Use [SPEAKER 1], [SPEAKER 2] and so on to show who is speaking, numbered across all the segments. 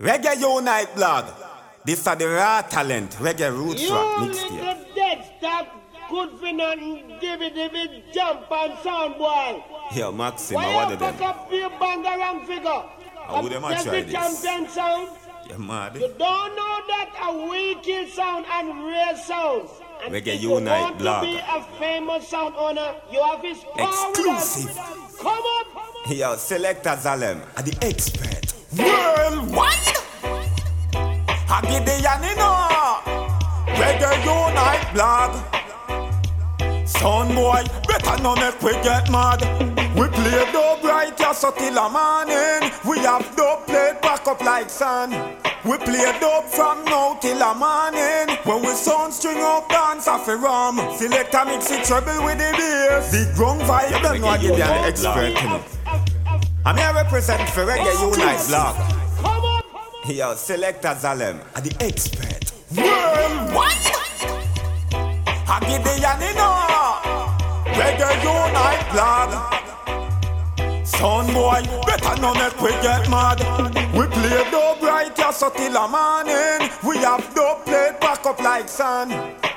[SPEAKER 1] Reggae Unite blog. This are the raw talent, reggae roots
[SPEAKER 2] You
[SPEAKER 1] rock
[SPEAKER 2] little
[SPEAKER 1] mixtape.
[SPEAKER 2] dead stock, good for nothing, give it jump and sound boy.
[SPEAKER 1] Yo, Maxim,
[SPEAKER 2] Why
[SPEAKER 1] I
[SPEAKER 2] you
[SPEAKER 1] wanted them.
[SPEAKER 2] up your band around figure?
[SPEAKER 1] How would them a
[SPEAKER 2] That's
[SPEAKER 1] try
[SPEAKER 2] the
[SPEAKER 1] this?
[SPEAKER 2] champion sound.
[SPEAKER 1] You mad?
[SPEAKER 2] You don't know that a wicked sound and rare sound. And
[SPEAKER 1] Reggae
[SPEAKER 2] if you
[SPEAKER 1] Unite
[SPEAKER 2] want
[SPEAKER 1] blog.
[SPEAKER 2] to be a famous sound owner, you have his power.
[SPEAKER 1] Exclusive.
[SPEAKER 2] Come up.
[SPEAKER 1] Yo, Selector Zalem, the expert. Worldwide! I give the Yanino. Reggae Unite blog. Son boy, better no make we get mad. We play dope right here so till the morning. We have dope played back up like sun. We play dope from now till the morning. When we sound string up dance off a rum. Selector mix it trouble with the bass. The ground vibe, them know I give you an expert. I'm here represent for Reggae Unite blog.
[SPEAKER 2] Come up.
[SPEAKER 1] Yo, Selector Zalem, the expert. Worldwide! I give the Yanino. Reggae Unite blog. Son boy, better no make we get mad. We play dope right here so till the morning. We have dope played back up like sun.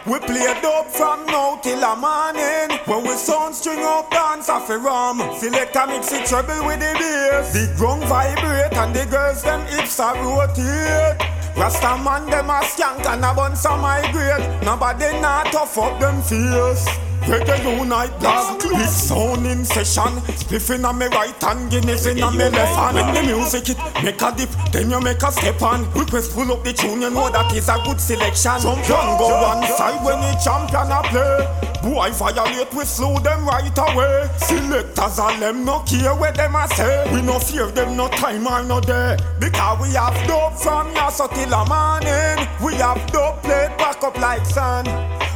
[SPEAKER 1] We play a dope from now till the morning. When we sound string up dance off a rum. Selector mix it trouble with the bass. The ground vibrate and the girls them hips are rotate. Rasta man them a skank and a bun some migrate. Nobody not tough up them face. Reggae unite dog, big sound in session. Spliffing on me right hand, Guinness in on me left hand. When the music it make a dip, then you make a step on. Request pull up the tune, you know that is a good selection. Champion go one side when the champion a play. Boy violate, we slow them right away. Selectors all them no care where them a say. We no fear them no time or no day. Because we have dope from here so till the morning. We have dope played back up like sun.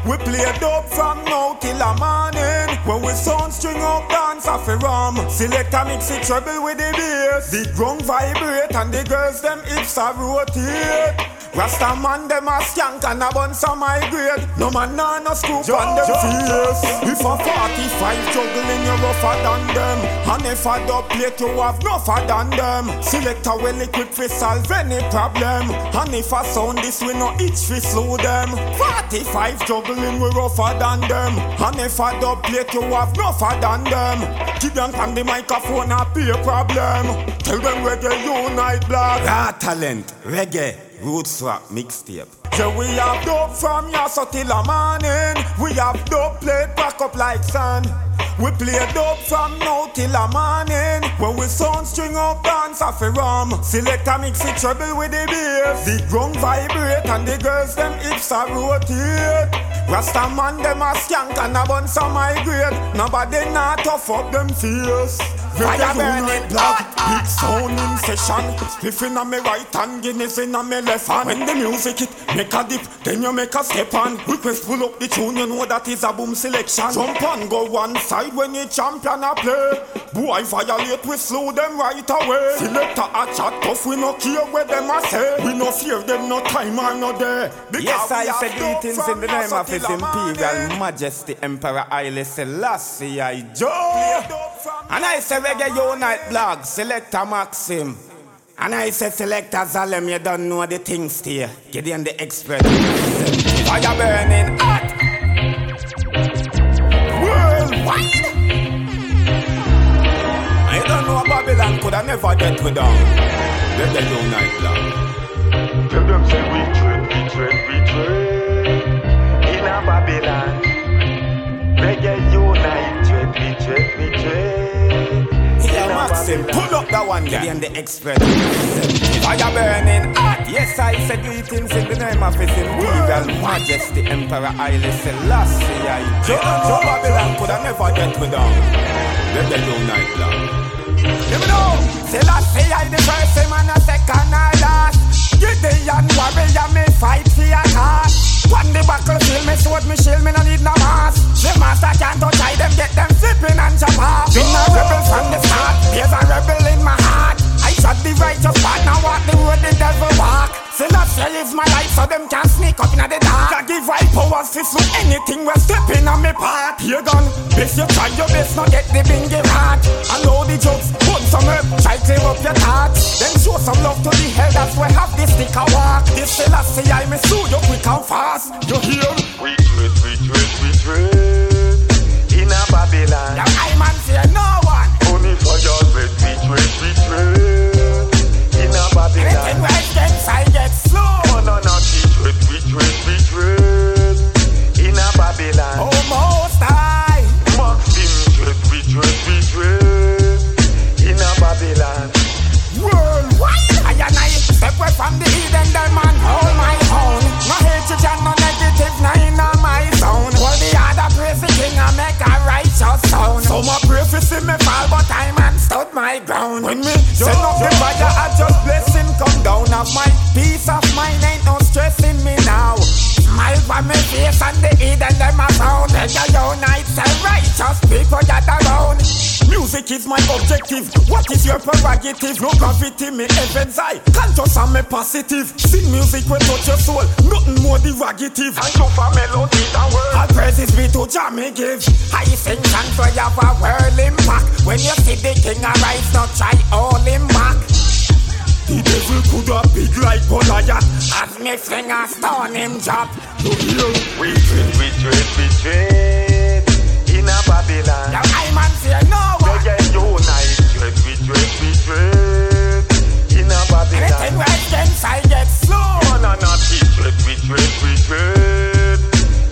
[SPEAKER 1] We play a dope from now till the morning. When we sound string up dance off a rum. Selector mix it trouble with the bass. The drum vibrate and the girls them hips are rotate. Rasta man them a skank and a bun some migrate. No man nah no scoop on them face. If a 45 juggling you rougher than them. And if a dub plate you have no than them. Selector well equipped fi solve any problem. And if a sound this we no itch fi slow them. 45 juggling we rougher than them. And if a dub plate you have no than them. Give them on the microphone a be a problem. Tell them reggae unite black. Raw talent, reggae, roots rock mixtape. Yeah, we have dope from so till the morning. We have dope played back up like sand. We play dope from now till the morning. When we sound string up dance off a rum. Select Selector mix it trouble with the bass. The ground vibrate and the girls them hips are rotate. Rasta man them a skank and a bun some migrate. Nobody not tough up them face. Fire burning black, big sound in session. Spliffing on me right hand, Guinness in on me left hand. When the music it make a dip, then you make a step on. Request pull up the tune, you know that is a boom selection. Jump on, go one side when you champion a play. Boy violate, we slow them right away. Selector a chat tough, we no care where them a say. We no fear them, no time or no day.
[SPEAKER 3] Yes, I said greetings in the name of His Imperial Majesty Emperor Haile Selassie I Joe. And I say Reggae Unite blog, Selector Maxim. And I say Selector Zalem, you don't know the things here. Giddian the expert. Fire burning hot. Worldwide.
[SPEAKER 1] I don't know Babylon could have never get with them. Reggae Unite blog.
[SPEAKER 4] Tell them say we trade, we trade, we trade in a Babylon. Reggae unite, trade, we trade, we trade.
[SPEAKER 1] Yeah, Maxim, pull up that one,
[SPEAKER 3] Giddian
[SPEAKER 1] yeah.
[SPEAKER 3] the expert. Fire burning hot. Yes, I say greetings in the name of His Imperial Majesty Emperor Haile Selassie I
[SPEAKER 1] Joe,
[SPEAKER 3] Joe.
[SPEAKER 1] Joe Babylon could have never get with them. Reggae Unite blog.
[SPEAKER 3] Let me know. Selassie I the first him and a second I last. Giddian warrior me fight me sword me shield me no need no mask. The master can't touch I them get them flipping and chop off. Been a rebel from the start. There's a rebel in my heart. I shot the righteous part now walk the road the devil walk. Selassie is my life, so them can't sneak up in the dark. I give right powers to so anything we're stepping on me part. Here gun, best you try your best, not get the bingy heart. I know the jokes, put some herb, try clear up your thoughts. Then show some love to the hell, that's where have this stick a walk. This Selassie, I may sue you quick and fast. You hear?
[SPEAKER 4] We trade, we trade, we trade in a Babylon.
[SPEAKER 3] Yeah, I man fear no positive. Sing music will touch your soul. Nothing more derogative.
[SPEAKER 4] And you for melody and word.
[SPEAKER 3] All praises be to Jah me give. I sing and for you have a world impact. When you see the king arise, not try all him back. The devil could have big like Goliath. As me finger stone him drop. You hear?
[SPEAKER 4] We trade, we trade, we trade in a Babylon.
[SPEAKER 3] Now I man fear no one.
[SPEAKER 4] Reggae unite, trade, we trade, we trade in a Babylon.
[SPEAKER 3] right against I get slow.
[SPEAKER 4] No, no, no, we trade, we trade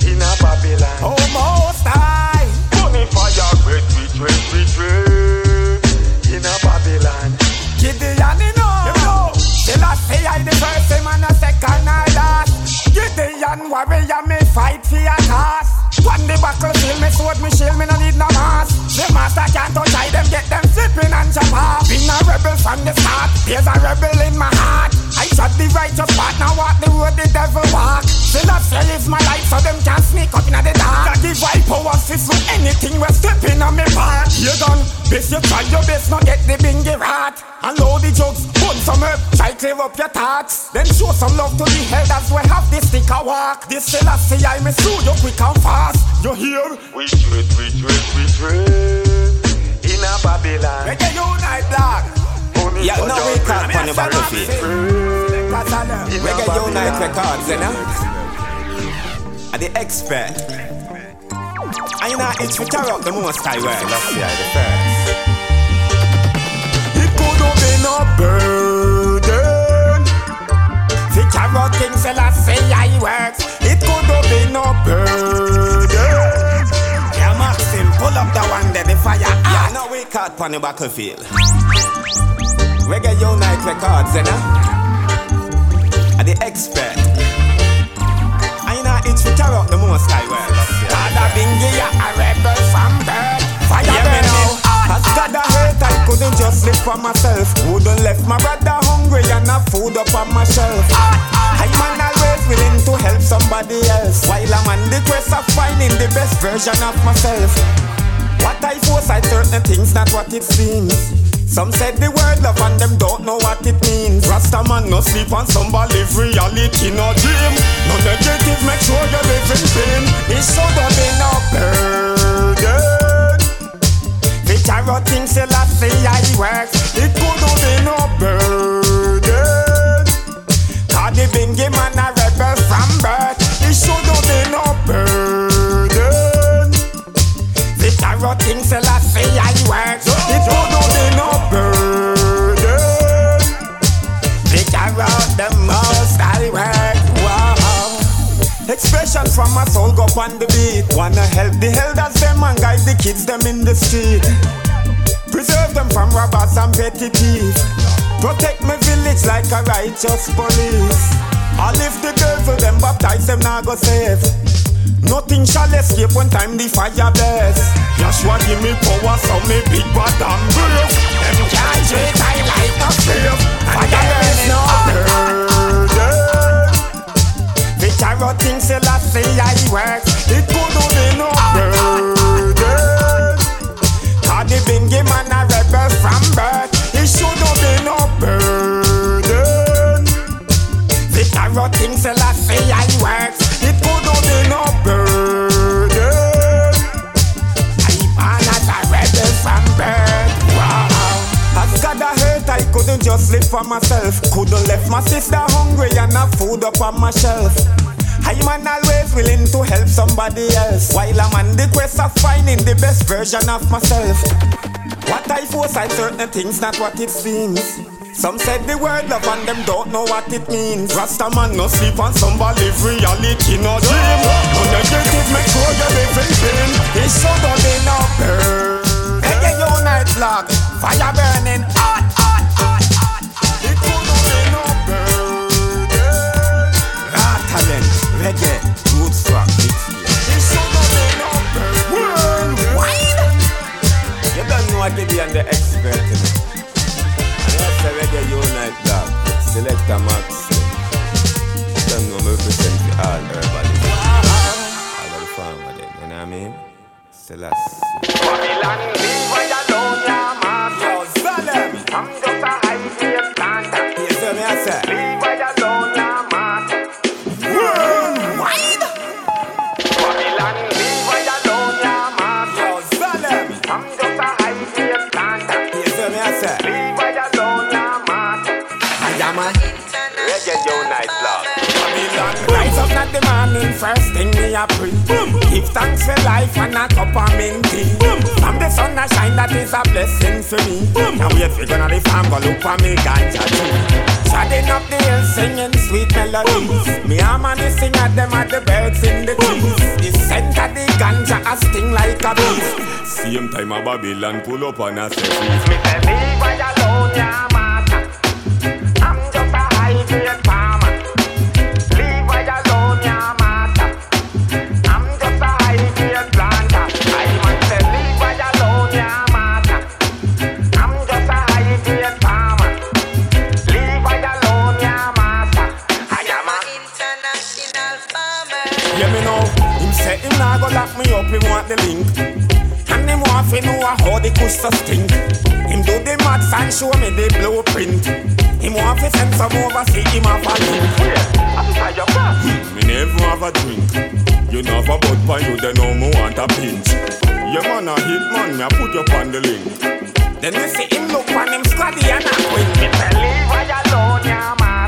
[SPEAKER 4] in a Babylon.
[SPEAKER 3] Oh, most high.
[SPEAKER 4] Money fire, red, we trade in a Babylon.
[SPEAKER 3] Giddian, you know. You know. The last say I the first him and the second I last. Giddian, warrior, me fight for your cause. On the buckle, battlefield, me sword, me shield, me no need no mask. The master can't touch I them, get them flipping and chop off. Been a rebel from the start, there's a rebel in my heart. I shot the righteous path, now walk the road the devil walk. The last say is my life, so them can't sneak up in the dark. I give right powers to so anything we're stepping on me path. You done, best you try your best, not get the up your thoughts. Then show some love to the elders, we have this stick a walk. This Selassie, I may sue you quick and fast. You hear?
[SPEAKER 4] We trade, we trade, we trade in a Babylon.
[SPEAKER 3] Reggae Unite Black.
[SPEAKER 1] Yeah, no we can't on the
[SPEAKER 4] a
[SPEAKER 1] Reggae Unite
[SPEAKER 4] Babylon.
[SPEAKER 1] Records, you know? Are the expert. And you know, it's for tear up the most high world. That's yeah, the first.
[SPEAKER 3] It could have been a burden. The carrot king Selassie I works. It could have been a burden. Yeah, Maxim, pull up the one that the fire.
[SPEAKER 1] Yeah,
[SPEAKER 3] Ah,
[SPEAKER 1] no we caught on the battlefield. Reggae Unite Records, you know? Are the expert. I know, it's for up the most high world. That's yeah,
[SPEAKER 3] God
[SPEAKER 1] the
[SPEAKER 3] a
[SPEAKER 1] first.
[SPEAKER 3] bingy a rebel from birth. Fire
[SPEAKER 1] Yeah, me know.
[SPEAKER 3] As God I couldn't just live for myself. Wouldn't left my brother hungry and have food up on my shelf. I man always willing to help somebody else. While I'm on the quest of finding the best version of myself. What I force, I certain things, not what it seems. Some said the word love and them don't know what it means. Rasta man no sleep and somebody live reality no dream. No negative, make sure you live in pain. It should have been a burden. The carrot thing say I say I works. It could have been a burden. Cause the bingy man a rebel from birth. It should have been a burden. The carrot thing say I say I works. It could have been a burden. The carrot the most I work. Expression from my soul go on the beat. Wanna help the elders them and guide the kids them in the street. From robbers and petty thieves. Protect my village like a righteous police. I lift the devil them baptize them now go save. Nothing shall escape when time the fire blaze. Joshua give me power so me big bad and brave. Them can't treat I like no slave. Fire is no burden. The carrot thing say I say I works. It could have been no burden. From birth. It should have been no burden. The narrow things, say I say I works. It could not be no burden. I born as a rebel from birth. Wow. As God a hurt, I couldn't just live for myself. Couldn't left my sister hungry and have food up on my shelf. I man always willing to help somebody else While I'm on the quest of finding the best version of myself What I foresight certain things, not what it seems some said the word love and them don't know what it means. Rasta man no sleep and somebody live reality no dream. No negative make sure you live in pain. It should have been a burn. Hey, your night vlog, fire burning hot, hot, hot, hot. It could have been a burn. Raw talent, reggae,
[SPEAKER 4] the me
[SPEAKER 3] ganja. Shutting up the hill, singing sweet melodies. Me a man is sing at them at the birds in the trees. The scent of the ganja a sting like a bee. Same time a Babylon pull up and a say freeze.
[SPEAKER 5] Me say leave where alone, yeah, master.
[SPEAKER 3] The link. And him want fi know how the kush so stink. Him do the maths and show me the blueprint. Him want fi send some over, see him have a link.
[SPEAKER 5] Wait, after your class.
[SPEAKER 3] Me never have a drink. You never have a bud pan, you then know me want a pinch. Your man a hit man, me a put you on the link. Then we see him look on him squaddy and a quit.
[SPEAKER 5] Me say leave where you alone, yeah, master.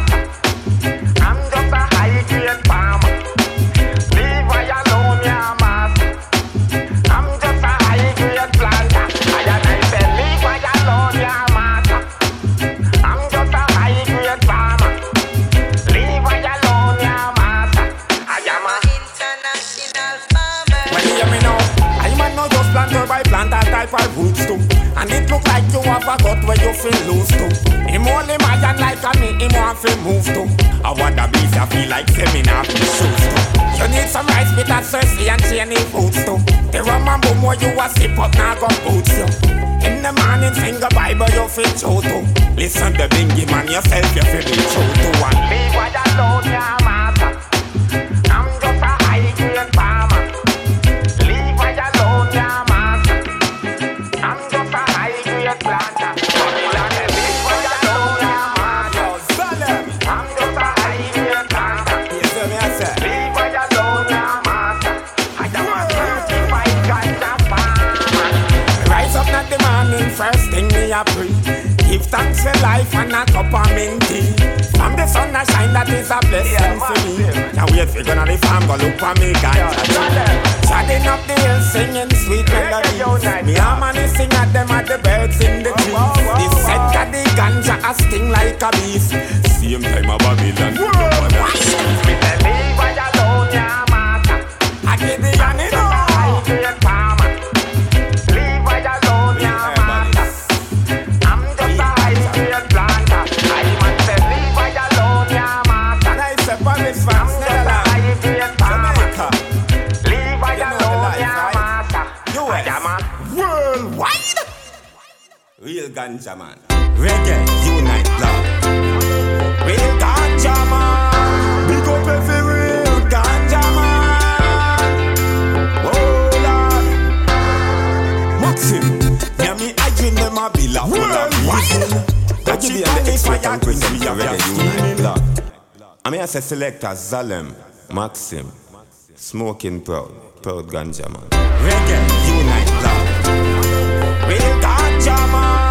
[SPEAKER 3] Roots too. And it look like you have a gut where you feel loose too. Him only my and like a me, him want to move too. I the beast, I feel like seminar for shoes too. You need some rice, with bitter, thirsty and chainy foods too. The rum and boom where you a sip up, now go boots you. In the morning, sing a Bible, you feel true too. Listen to Bingy man, yourself, you feel be true to one.
[SPEAKER 5] leave you alone, yeah, master.
[SPEAKER 3] Thanks for life and a cup of mint tea. From the sun a shine, that is a blessing for me. Now wait for gonna the farm, go look for me tree. Shutting up the hill, singing sweet melodies. Me man is sing at them at the birds in the trees. The scent of the ganja a sting like a beast. Same time a Babylon. Ganja man. Reggae unite love. Real ganja man. Big up every real ganja man. Oh Lord. Maxim. Yeah, me I dream them a bill of full. I give you the extra and present the reggae unite love. I mean, I say selector Zalem, Maxim, smoking proud, proud ganja man. Reggae, unite love. Real ganja man,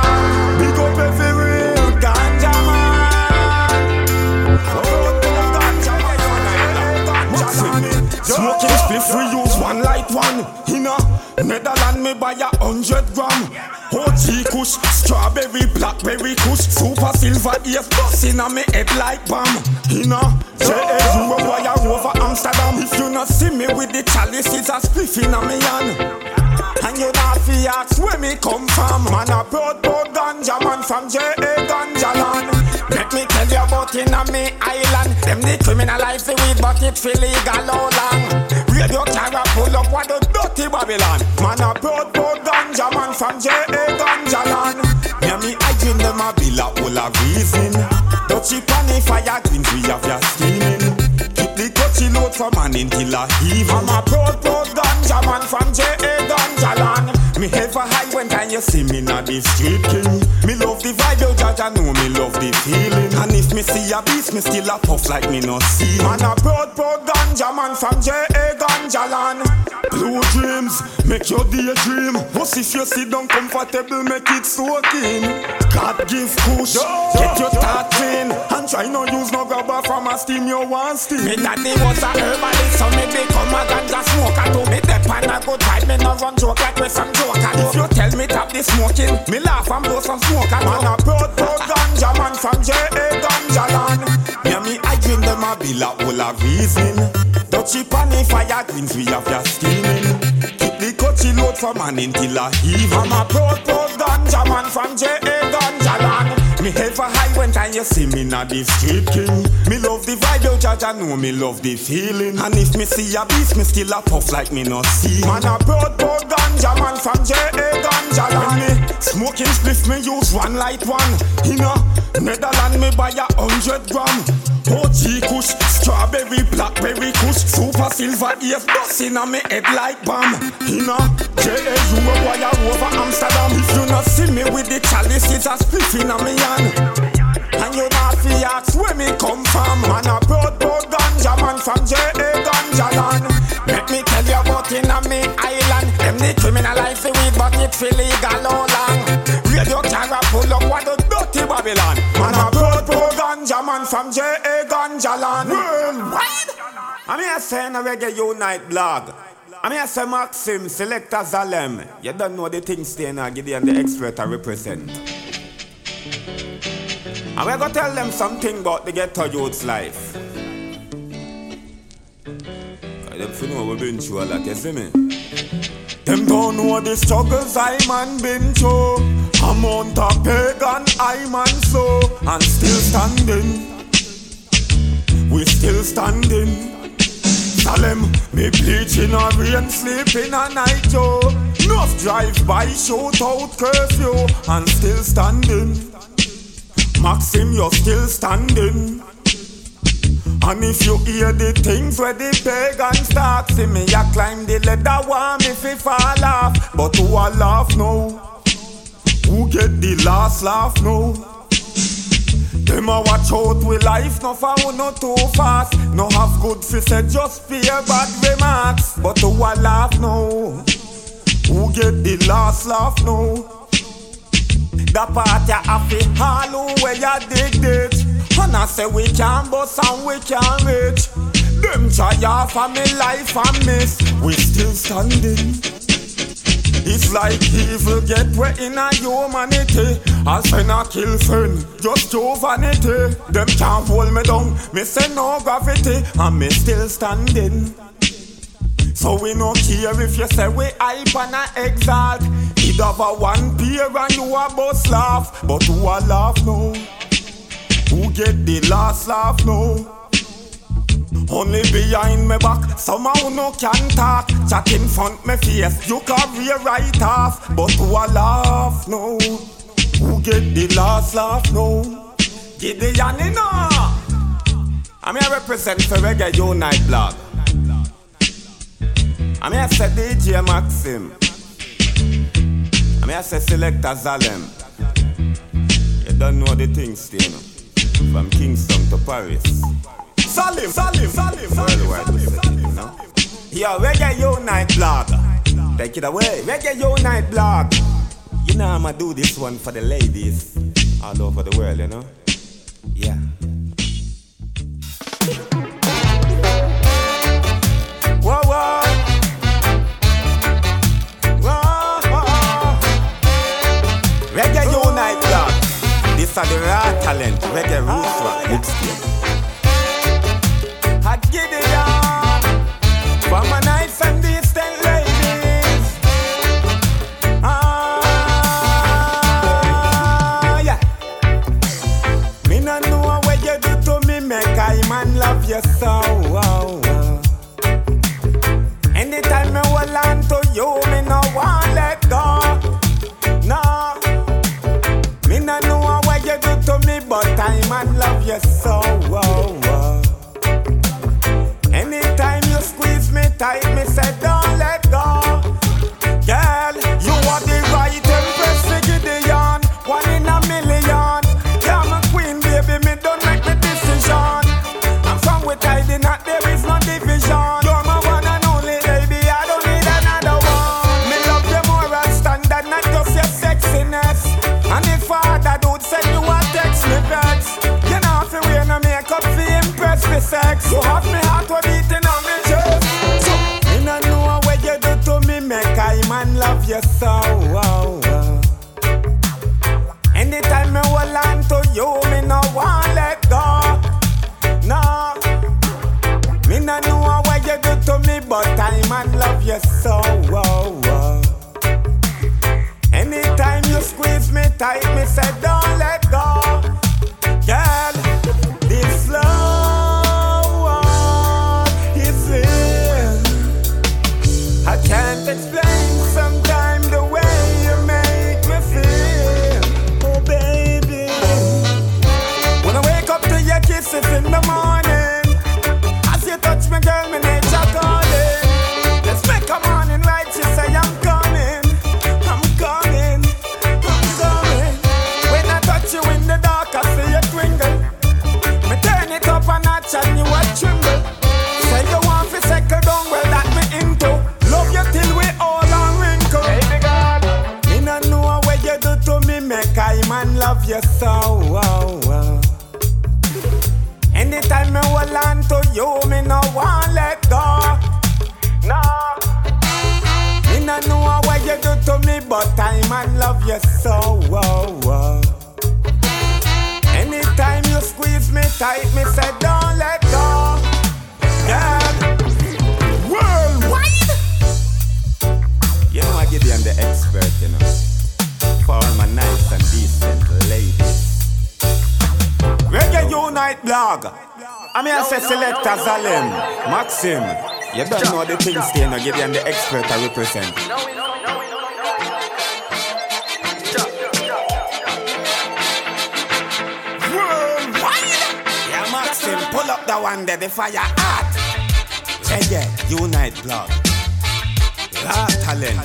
[SPEAKER 3] spliff we use one light one. In a Netherland me buy a hundred gram. OG kush, strawberry, blackberry kush, super silver ears busting on me head like bomb. In a JAU a wire over Amsterdam. If you not see me with the chalice, it's a spliff in a me hand. And you not fi ask where me come from Man a broad broad ganja man from J.A. Ganja land Let me tell you about in a me island Them the criminalize the weed but it's illegal all long Radio camera pull up what the dirty Babylon Man a broad broad ganja man from J.A. Ganja land Yeah me I dream them a bill a full of reason Dutchy pan the fire greens we have ya steaming Keep the coachy load for man until a heave I'm a broad broad ganja man from J.A. Ganja land Me ever high when time you see me na the street king? Me love the vibe, yo I know me love the feeling. And if me see a beast, me still a puff like me no see. Man a broad broad ganja man from J.A. Ganja land. Blue dreams, make your daydream. What if you sit down comfortable, make it soaking. God give push, get your thought clean And try no use no grabber from a steam you want steam. Me daddy was a herbalist, so me become a ganja smoker. Too Me dep on a good vibe, me no run joke like with some joker If you tell me tap the smoking, me laugh and blow some smoke. And Man a proud proud ganja man from J.A. Ganja land Yeah me I dream them a bill a whole of reason Dutchy pan the fire greens we have ya steaming. Keep the coachy load for man until a heave I'm a proud proud ganja man from J.A. Ganja land me head for you see me na the street king. Me love the vibe, yo Jaja know me love the feeling. And if me see a beast, me still a puff like me no see. Man a broad broad ganja man from J.A. Ganja land. Me Smoking spliff me use one light one. In a Netherland me buy a hundred gram. OG kush, strawberry, blackberry kush. Super silver ears busting on me head like bomb In a J.A.U. a wire over Amsterdam. If you not see me with the chalice, it's a spliff in a me hand And you not fi ask where me come from Man a broad broad ganja man from J.A. Ganja land. Let me tell you about in a me island. Them the criminalize the weed but it's illegal all long Radio camera pull up what the dirty Babylon. Man a broad broad ganja man from J.A. Ganja land. Worldwide? I'm here saying a reggae unite blog. I'm here say Maxim, Selector Zalem You don't know the things stay now, Giddian the expert I represent and we're gonna tell them something about the ghetto youth's life. Cause them fi know we been through a you see me? Them don't know the struggles I man been through. Amount of pagan I man so and still standing. We still standing. Salem, me bleach in a rain, sleep in a night, yo. Enough drive by, shoot out curfew, and still standing. Maxim, you're still standing. And if you hear the things where the pagans talk, see me, I climb the ladder, want me fi fall off. But who a laugh now? Who get the last laugh now? Them a watch out with life, no who no too fast. No have good fi say just fear bad remarks. But who a laugh now? Who get the last laugh now? The party have it all where you dig it. And I say we can bust and we can reach. Them try off of me life and miss. We still standing. It's like evil get way in a humanity. I say not kill friend, just to vanity. Them can't hold me down. Me say no gravity, and me still standing. So we no care if you say we hype and a exalt. It have a one peer and you a bust laugh, but who a laugh now? Who get the last laugh now? Only behind me back, somehow no can talk. Chat in front me face, you career right off, but who a laugh now? Who get the last laugh now? Giddian, you know. I'm here represent for Reggae Unite blog. I'm here say DJ Maxim. I'm here say Selector Zalem. You don't know the things, you know. From Kingston to Paris. Salim, Salim, Salim, Worldwide, we say, you know. Yo, Reggae Unite blog. Take it away. Reggae Unite blog. You know I'ma do this one for the ladies all over the world, you know. Yeah. Whoa. Whoa, Are the raw talent. Reggae roots rock. Love you so. Anytime me hold on to you, me no want let go. No. Me no know what you do to me, but I man love you so. Anytime you squeeze me tight, me say Reggae blog. I'm here say selector Zalem, Maxim. You don't know the things they know, give you the expert I represent. Yeah, Maxim, pull up the one there, the fire hot. Reggae Unite blog. Raw talent.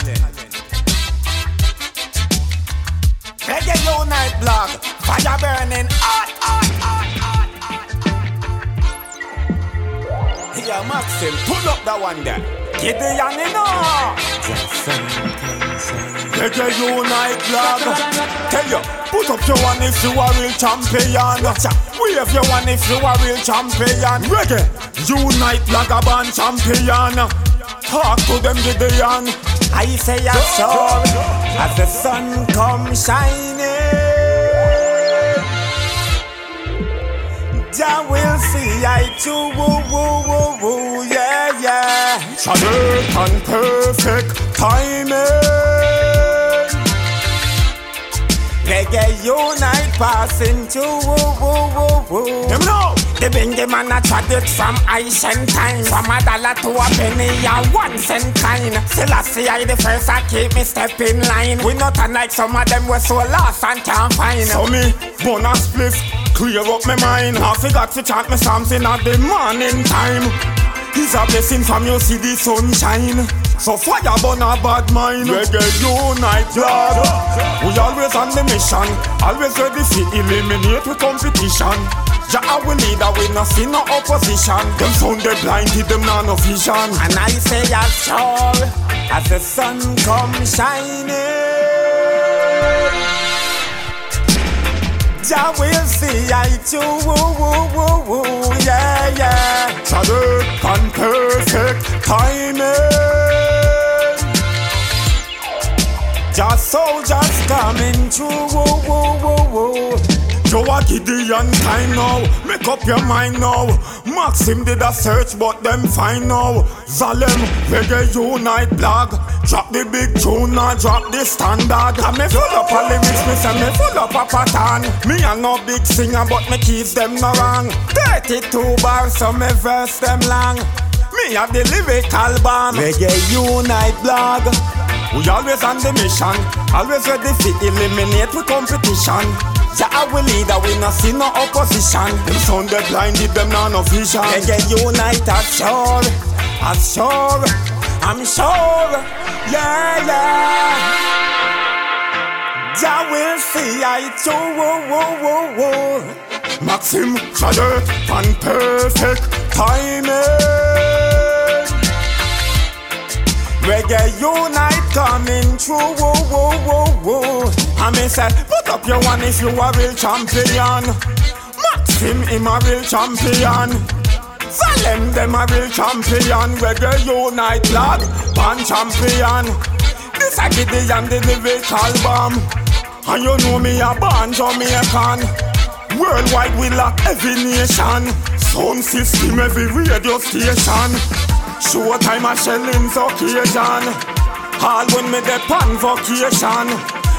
[SPEAKER 3] Reggae Unite blog. Fire burning hot, hot, hot, Yeah, Maxim, pull up the one there. Giddian, you know. Reggae Unite blog. Tell you, put up your one if you are real champion. Wave your one if you are real champion. Reggae Unite blog a band champion. Talk to them, Giddian. I say a sure as the sun come shining. Jah will see I too, woo, woo, woo, woo, yeah, yeah. Solid and perfect timing. Reggae unite passing to woo, woo, woo, woo. Them know. The bingy man a tried it from ancient time From a dollar to a penny a one cent kind Still I the first I keep me step in line We not unlike some of them were so lost and can't find So me, bonus spliff, clear up my mind I forgot to chant psalms in at the morning time It's a blessing from you see the sunshine so fire burn a bad mind Reggae unite blood We always on the mission Always ready to eliminate with competition
[SPEAKER 1] Jah our leader, we no see no opposition. Them sound they blinded, them nah no vision.
[SPEAKER 3] And I say as sure as the sun come shining. Jah will see I too, woo, woo, woo, woo, yeah, yeah.
[SPEAKER 1] Shadow and perfect timing.
[SPEAKER 3] Just soldiers coming through, woo, woo, woo, woo.
[SPEAKER 1] Joe Giddian time now, make up your mind now. Maxim did a search, but them find now. Zalem, reggae unite blog. Drop the big tune, now drop the standard. I me full up a lyrics, me say me full up a pattern. Me a no big singer, but me keys them no wrong. 32 bars, so me verse them long. Me have the lyrical bomb.
[SPEAKER 3] Reggae Unite blog.
[SPEAKER 1] We always on the mission, always ready to eliminate the competition.
[SPEAKER 3] Jah our leader, we no see no opposition.
[SPEAKER 1] Them sound they blinded, them nah no vision.
[SPEAKER 3] Reggae Unite as sure, as sure, I'm sure, yeah, yeah. Jah will see I too, woo, woo, woo, woo.
[SPEAKER 1] Maxim, Shadow, and perfect timing.
[SPEAKER 3] Reggae Unite coming through, woo, woo, woo, woo.
[SPEAKER 1] I me say, put up your one if you a real champion. Maxim, him a real champion. Salem, them a real champion. Reggae Unite, lad, pan champion. This a Giddian, the lyrical bomb. And you know me a born Jamaican. Worldwide we lock every nation. Sound system, every radio station. Showtime a shelling's occasion. All when me dey on vacation.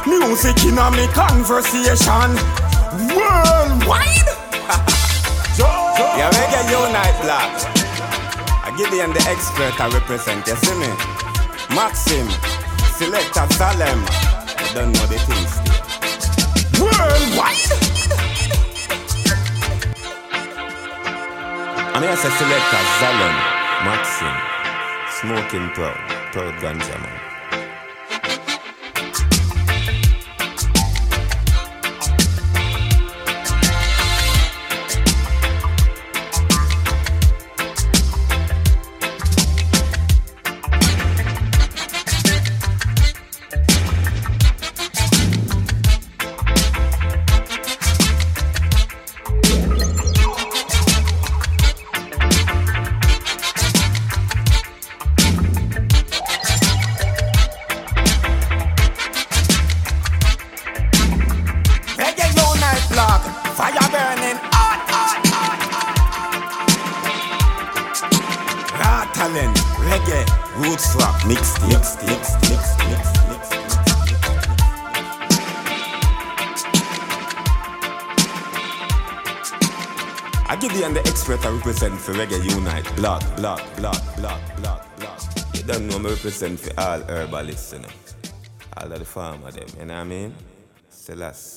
[SPEAKER 1] Music in a me conversation. Worldwide.
[SPEAKER 3] Yeah, Reggae Unite blog. I give you the expert I represent, you see me? Maxim, Selector Salem. You don't know the things.
[SPEAKER 1] Worldwide.
[SPEAKER 3] I'm here to Selector Salem, Maxim, Smoking Proud, Proud Ganja Man. For Reggae Unite. Block, block, block, block, block, block. You don't know me represent for all herbalists, you know. All of the farmer them, you know what I mean? First.